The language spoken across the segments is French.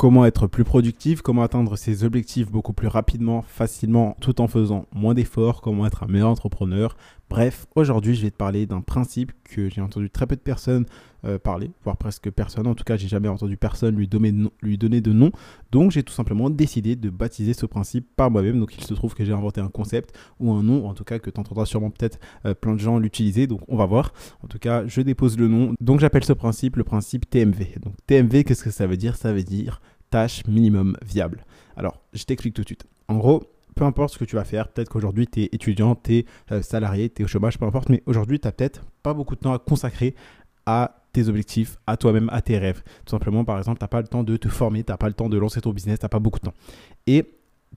Comment être plus productif, comment atteindre ses objectifs beaucoup plus rapidement, facilement, tout en faisant moins d'efforts, comment être un meilleur entrepreneur. Bref, aujourd'hui, je vais te parler d'un principe que j'ai entendu très peu de personnes euh, parler, voire presque personne. En tout cas, j'ai jamais entendu personne lui donner, de lui donner de nom. Donc, j'ai tout simplement décidé de baptiser ce principe par moi-même. Donc, il se trouve que j'ai inventé un concept ou un nom, en tout cas que tu entendras sûrement peut-être euh, plein de gens l'utiliser. Donc, on va voir. En tout cas, je dépose le nom. Donc, j'appelle ce principe le principe TMV. Donc, TMV, qu'est-ce que ça veut dire? Ça veut dire tâche minimum viable. Alors, je t'explique tout de suite. En gros, peu importe ce que tu vas faire, peut-être qu'aujourd'hui tu es étudiant, tu es euh, salarié, tu es au chômage, peu importe, mais aujourd'hui tu n'as peut-être pas beaucoup de temps à consacrer à tes objectifs, à toi-même, à tes rêves. Tout simplement, par exemple, tu n'as pas le temps de te former, tu n'as pas le temps de lancer ton business, tu n'as pas beaucoup de temps. Et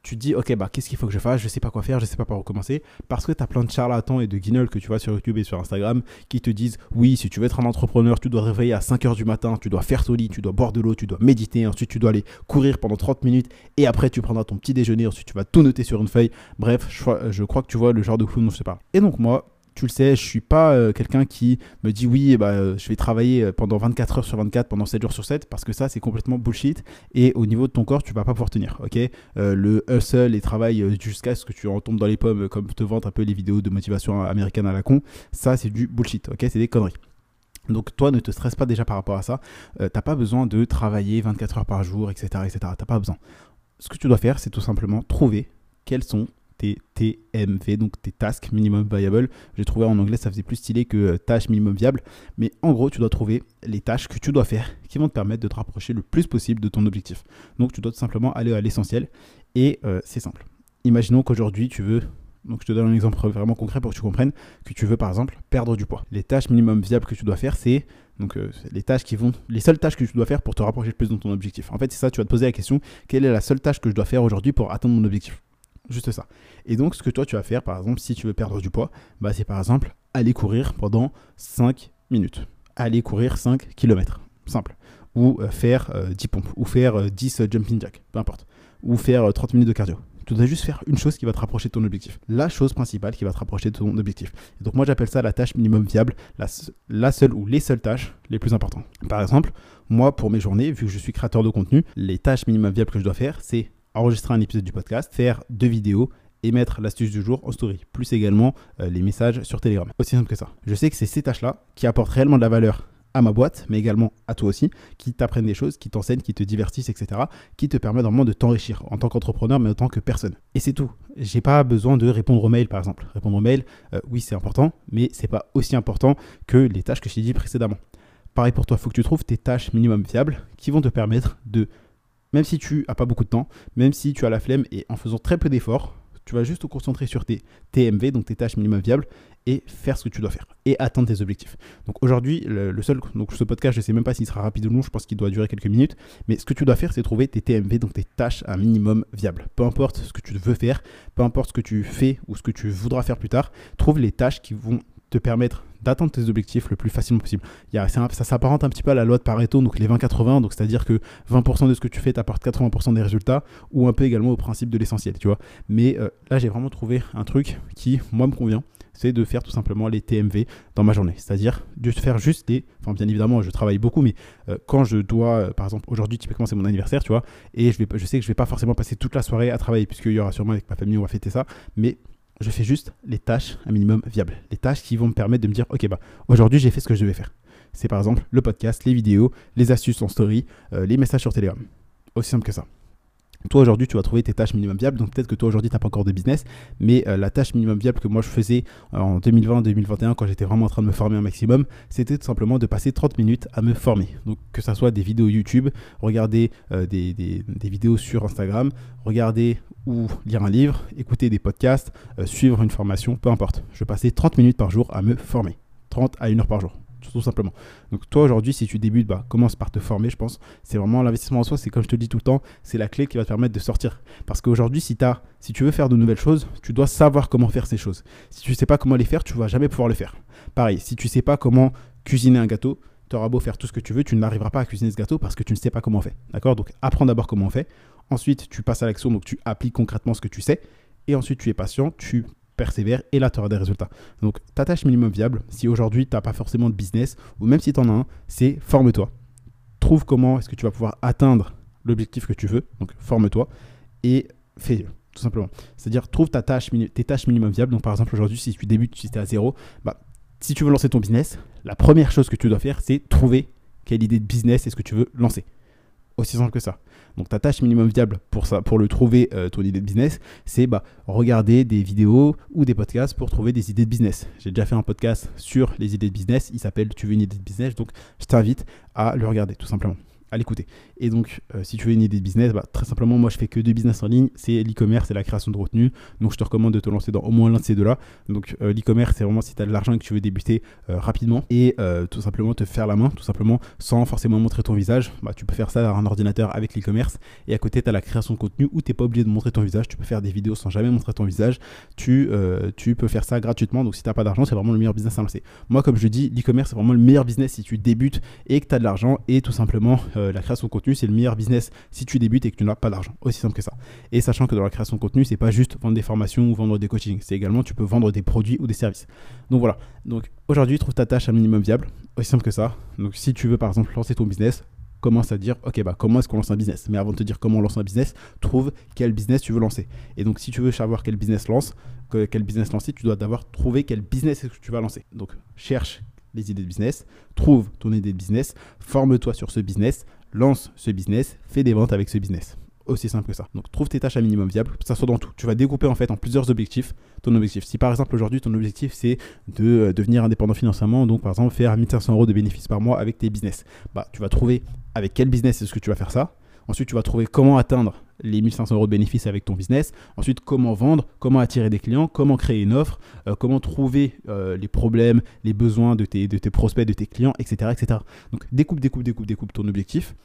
tu te dis, ok, bah, qu'est-ce qu'il faut que je fasse? Je sais pas quoi faire, je sais pas par où commencer. Parce que tu as plein de charlatans et de guignols que tu vois sur YouTube et sur Instagram qui te disent, oui, si tu veux être un entrepreneur, tu dois réveiller à 5 h du matin, tu dois faire ton lit, tu dois boire de l'eau, tu dois méditer, ensuite tu dois aller courir pendant 30 minutes et après tu prendras ton petit déjeuner, ensuite tu vas tout noter sur une feuille. Bref, je, crois que tu vois le genre de flou dont je sais pas. Et donc, moi, tu le sais, je suis pas euh, quelqu'un qui me dit oui, bah, euh, je vais travailler euh, pendant 24 heures sur 24, pendant 7 jours sur 7, parce que ça, c'est complètement bullshit. Et au niveau de ton corps, tu vas pas pouvoir tenir. ok? Le hustle et travail jusqu'à ce que tu en tombes dans les pommes, comme te vantent un peu les vidéos de motivation américaine à la con, ça, c'est du bullshit. ok? C'est des conneries. Donc toi, ne te stresse pas déjà par rapport à ça. Tu t'as pas besoin de travailler 24 heures par jour, etc. etc. T'as pas besoin. Ce que tu dois faire, c'est tout simplement trouver quels sont TMV, donc tes tasks minimum viable. J'ai trouvé en anglais, ça faisait plus stylé que euh, tâches minimum viable. Mais en gros, tu dois trouver les tâches que tu dois faire qui vont te permettre de te rapprocher le plus possible de ton objectif. Donc tu dois tout simplement aller à l'essentiel. Et euh, c'est simple. Imaginons qu'aujourd'hui, tu veux donc je te donne un exemple vraiment concret pour que tu comprennes que tu veux par exemple perdre du poids. Les tâches minimum viables que tu dois faire, c'est donc euh, les tâches qui vont les seules tâches que tu dois faire pour te rapprocher le plus de ton objectif. En fait, c'est ça, tu vas te poser la question, quelle est la seule tâche que je dois faire aujourd'hui pour atteindre mon objectif? Juste ça. Et donc, ce que toi, tu vas faire, par exemple, si tu veux perdre du poids, bah, c'est par exemple aller courir pendant 5 minutes. Aller courir 5 km. Simple. Ou euh, faire 10 euh, pompes. Ou faire 10 euh, jumping jacks. Peu importe. Ou faire 30 minutes de cardio. Tu dois juste faire une chose qui va te rapprocher de ton objectif. La chose principale qui va te rapprocher de ton objectif. Et donc moi j'appelle ça la tâche minimum viable, la, la, seule ou les seules tâches les plus importantes. Par exemple, moi pour mes journées, vu que je suis créateur de contenu, les tâches minimum viables que je dois faire, c'est enregistrer un épisode du podcast, faire deux vidéos et mettre l'astuce du jour en story, plus également euh, les messages sur Telegram. Aussi simple que ça. Je sais que c'est ces tâches-là qui apportent réellement de la valeur à ma boîte, mais également à toi aussi, qui t'apprennent des choses, qui t'enseignent, qui te divertissent, etc., qui te permettent vraiment de t'enrichir en tant qu'entrepreneur, mais en tant que personne. Et c'est tout. J'ai pas besoin de répondre aux mails, par exemple. Répondre aux mails, euh, oui, c'est important, mais c'est pas aussi important que les tâches que je t'ai dit précédemment. Pareil pour toi, il faut que tu trouves tes tâches minimum fiables qui vont te permettre de même si tu n'as pas beaucoup de temps, même si tu as la flemme et en faisant très peu d'efforts, tu vas juste te concentrer sur tes TMV, donc tes tâches minimum viables, et faire ce que tu dois faire et atteindre tes objectifs. Donc aujourd'hui, le, seul, donc ce podcast, je ne sais même pas s'il sera rapide ou non, je pense qu'il doit durer quelques minutes, mais ce que tu dois faire, c'est trouver tes TMV, donc tes tâches à minimum viable. Peu importe ce que tu veux faire, peu importe ce que tu fais ou ce que tu voudras faire plus tard, trouve les tâches qui vont te permettre d'atteindre tes objectifs le plus facilement possible. Ça, s'apparente un petit peu à la loi de Pareto, donc les 20-80, donc c'est-à-dire que 20% de ce que tu fais t'apporte 80% des résultats, ou un peu également au principe de l'essentiel, tu vois. Mais euh, là, j'ai vraiment trouvé un truc qui, moi, me convient, c'est de faire tout simplement les TMV dans ma journée. C'est-à-dire de faire juste des... Enfin, bien évidemment, je travaille beaucoup, mais euh, quand je dois, euh, par exemple, aujourd'hui, typiquement, c'est mon anniversaire, tu vois, et je, sais que je vais pas forcément passer toute la soirée à travailler, puisqu'il y aura sûrement avec ma famille, on va fêter ça, mais je fais juste les tâches un minimum viables. Les tâches qui vont me permettre de me dire, ok, bah, aujourd'hui, j'ai fait ce que je devais faire. C'est par exemple le podcast, les vidéos, les astuces en story, euh, les messages sur Telegram. Aussi simple que ça. Toi aujourd'hui tu vas trouver tes tâches minimum viables, donc peut-être que toi aujourd'hui tu n'as pas encore de business, mais euh, la tâche minimum viable que moi je faisais euh, en 2020-2021 quand j'étais vraiment en train de me former un maximum, c'était tout simplement de passer 30 minutes à me former. Donc que ça soit des vidéos YouTube, regarder des, des, vidéos sur Instagram, regarder ou lire un livre, écouter des podcasts, euh, suivre une formation, peu importe. Je passais 30 minutes par jour à me former. 30 à 1 heure par jour, tout simplement. Donc toi aujourd'hui, si tu débutes, bah, commence par te former, je pense. C'est vraiment l'investissement en soi, c'est comme je te dis tout le temps, c'est la clé qui va te permettre de sortir. Parce qu'aujourd'hui, si, si tu veux faire de nouvelles choses, tu dois savoir comment faire ces choses. Si tu ne sais pas comment les faire, tu ne vas jamais pouvoir le faire. Pareil, si tu ne sais pas comment cuisiner un gâteau, tu auras beau faire tout ce que tu veux, tu n'arriveras pas à cuisiner ce gâteau parce que tu ne sais pas comment on fait. D'accord? Donc apprends d'abord comment on fait. Ensuite, tu passes à l'action, donc tu appliques concrètement ce que tu sais. Et ensuite, tu es patient, tu persévères et là, tu auras des résultats. Donc, ta tâche minimum viable, si aujourd'hui, tu n'as pas forcément de business, ou même si tu en as un, c'est forme-toi. Trouve comment est-ce que tu vas pouvoir atteindre l'objectif que tu veux, donc forme-toi et fais-le tout simplement. C'est-à-dire, trouve ta tâche, tes tâches minimum viables. Donc, par exemple, aujourd'hui, si tu débutes, si tu es à zéro, bah, si tu veux lancer ton business, la première chose que tu dois faire, c'est trouver quelle idée de business est-ce que tu veux lancer. Aussi simple que ça. Donc ta tâche minimum viable pour ça, pour le trouver euh, ton idée de business, c'est bah, regarder des vidéos ou des podcasts pour trouver des idées de business. J'ai déjà fait un podcast sur les idées de business. Il s'appelle Tu veux une idée de business, donc je t'invite à le regarder tout simplement à l'écouter. Et donc, euh, si tu veux une idée de business, bah, très simplement, moi je fais que deux business en ligne, c'est l'e-commerce et la création de retenue. Donc, je te recommande de te lancer dans au moins l'un de ces deux-là. Donc, euh, l'e-commerce, c'est vraiment si tu as de l'argent et que tu veux débuter euh, rapidement et tout simplement te faire la main, tout simplement sans forcément montrer ton visage. Bah, tu peux faire ça dans un ordinateur avec l'e-commerce. Et à côté, tu as la création de contenu où tu n'es pas obligé de montrer ton visage. Tu peux faire des vidéos sans jamais montrer ton visage. Tu, tu peux faire ça gratuitement. Donc, si tu n'as pas d'argent, c'est vraiment le meilleur business à lancer. Moi, comme je dis, l'e-commerce, c'est vraiment le meilleur business si tu débutes et que tu as de l'argent et tout simplement la création de contenu, c'est le meilleur business si tu débutes et que tu n'as pas d'argent. Aussi simple que ça. Et sachant que dans la création de contenu, c'est pas juste vendre des formations ou vendre des coachings, c'est également tu peux vendre des produits ou des services. Donc voilà. Donc aujourd'hui, trouve ta tâche un minimum viable. Aussi simple que ça. Donc si tu veux par exemple lancer ton business, commence à dire ok bah comment est-ce qu'on lance un business? Mais avant de te dire comment on lance un business trouve quel business tu veux lancer et donc si tu veux savoir quel business lance quel business lancer tu dois d'abord trouver quel business est-ce que tu vas lancer donc cherche les idées de business trouve ton idée de business forme-toi sur ce business lance ce business, fais des ventes avec ce business. Aussi simple que ça. Donc trouve tes tâches à minimum viable, ça soit dans tout. Tu vas découper en fait en plusieurs objectifs ton objectif. Si par exemple aujourd'hui ton objectif c'est de euh, devenir indépendant financièrement, donc par exemple faire 1500 euros de bénéfices par mois avec tes business, bah tu vas trouver avec quel business est-ce que tu vas faire ça. Ensuite, tu vas trouver comment atteindre les 1500 euros de bénéfices avec ton business. Ensuite, comment vendre, comment attirer des clients, comment créer une offre, euh, comment trouver euh, les problèmes, les besoins de tes, de tes prospects, de tes clients, etc., etc. Donc, découpe, découpe, découpe, découpe ton objectif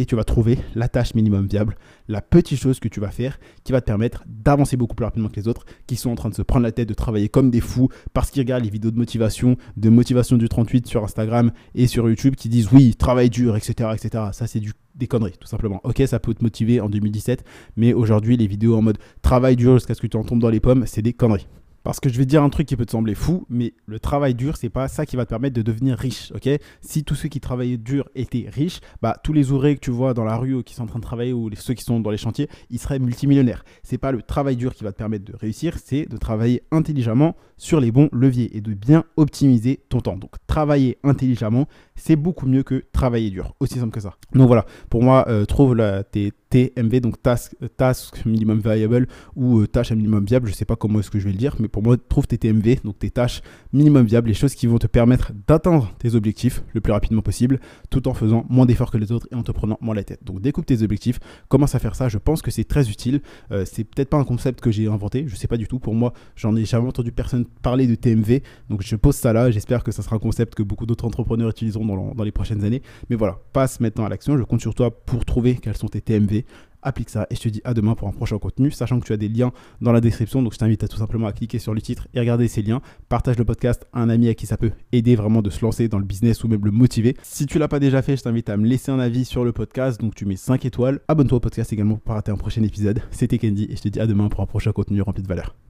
et tu vas trouver la tâche minimum viable, la petite chose que tu vas faire qui va te permettre d'avancer beaucoup plus rapidement que les autres qui sont en train de se prendre la tête, de travailler comme des fous parce qu'ils regardent les vidéos de motivation, de motivation du 38 sur Instagram et sur YouTube qui disent oui, travail dur, etc. etc. Ça, c'est du des conneries, tout simplement. Ok, ça peut te motiver en 2017, mais aujourd'hui, les vidéos en mode travail dur jusqu'à ce que tu en tombes dans les pommes, c'est des conneries. Parce que je vais dire un truc qui peut te sembler fou, mais le travail dur, c'est pas ça qui va te permettre de devenir riche, ok? Si tous ceux qui travaillaient dur étaient riches, bah tous les ouvriers que tu vois dans la rue ou qui sont en train de travailler ou ceux qui sont dans les chantiers, ils seraient multimillionnaires. C'est pas le travail dur qui va te permettre de réussir, c'est de travailler intelligemment sur les bons leviers et de bien optimiser ton temps. Donc travailler intelligemment, c'est beaucoup mieux que travailler dur, aussi simple que ça. Donc voilà, pour moi, euh, trouve la, tes TMV, donc task, task minimum viable ou euh, tâche minimum viable, je sais pas comment est-ce que je vais le dire, mais pour moi, trouve tes TMV, donc tes tâches minimum viables, les choses qui vont te permettre d'atteindre tes objectifs le plus rapidement possible, tout en faisant moins d'efforts que les autres et en te prenant moins la tête. Donc découpe tes objectifs, commence à faire ça, je pense que c'est très utile. Euh, c'est peut-être pas un concept que j'ai inventé, je sais pas du tout. Pour moi, j'en ai jamais entendu personne parler de TMV, donc je pose ça là, j'espère que ça sera un concept que beaucoup d'autres entrepreneurs utiliseront dans, dans les prochaines années. Mais voilà, passe maintenant à l'action, je compte sur toi pour trouver quels sont tes TMV applique ça et je te dis à demain pour un prochain contenu, sachant que tu as des liens dans la description. Donc je t'invite à tout simplement à cliquer sur le titre et regarder ces liens. Partage le podcast à un ami à qui ça peut aider vraiment de se lancer dans le business ou même le motiver. Si tu l'as pas déjà fait, je t'invite à me laisser un avis sur le podcast. Donc tu mets 5 étoiles. Abonne-toi au podcast également pour pas rater un prochain épisode. C'était Candy et je te dis à demain pour un prochain contenu rempli de valeur.